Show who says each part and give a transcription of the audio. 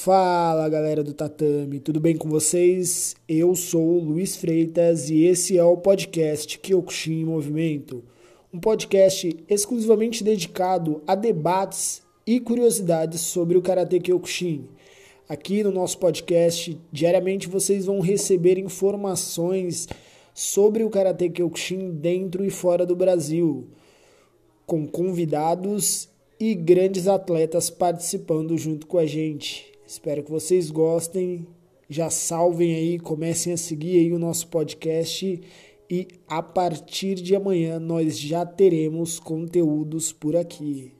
Speaker 1: Fala galera do Tatame, tudo bem com vocês? Eu sou o Luiz Freitas e esse é o podcast Kyokushin em Movimento, um podcast exclusivamente dedicado a debates e curiosidades sobre o Karate Kyokushin. Aqui no nosso podcast, diariamente vocês vão receber informações sobre o Karate Kyokushin dentro e fora do Brasil, com convidados e grandes atletas participando junto com a gente. Espero que vocês gostem. Já salvem aí, comecem a seguir aí o nosso podcast e a partir de amanhã nós já teremos conteúdos por aqui.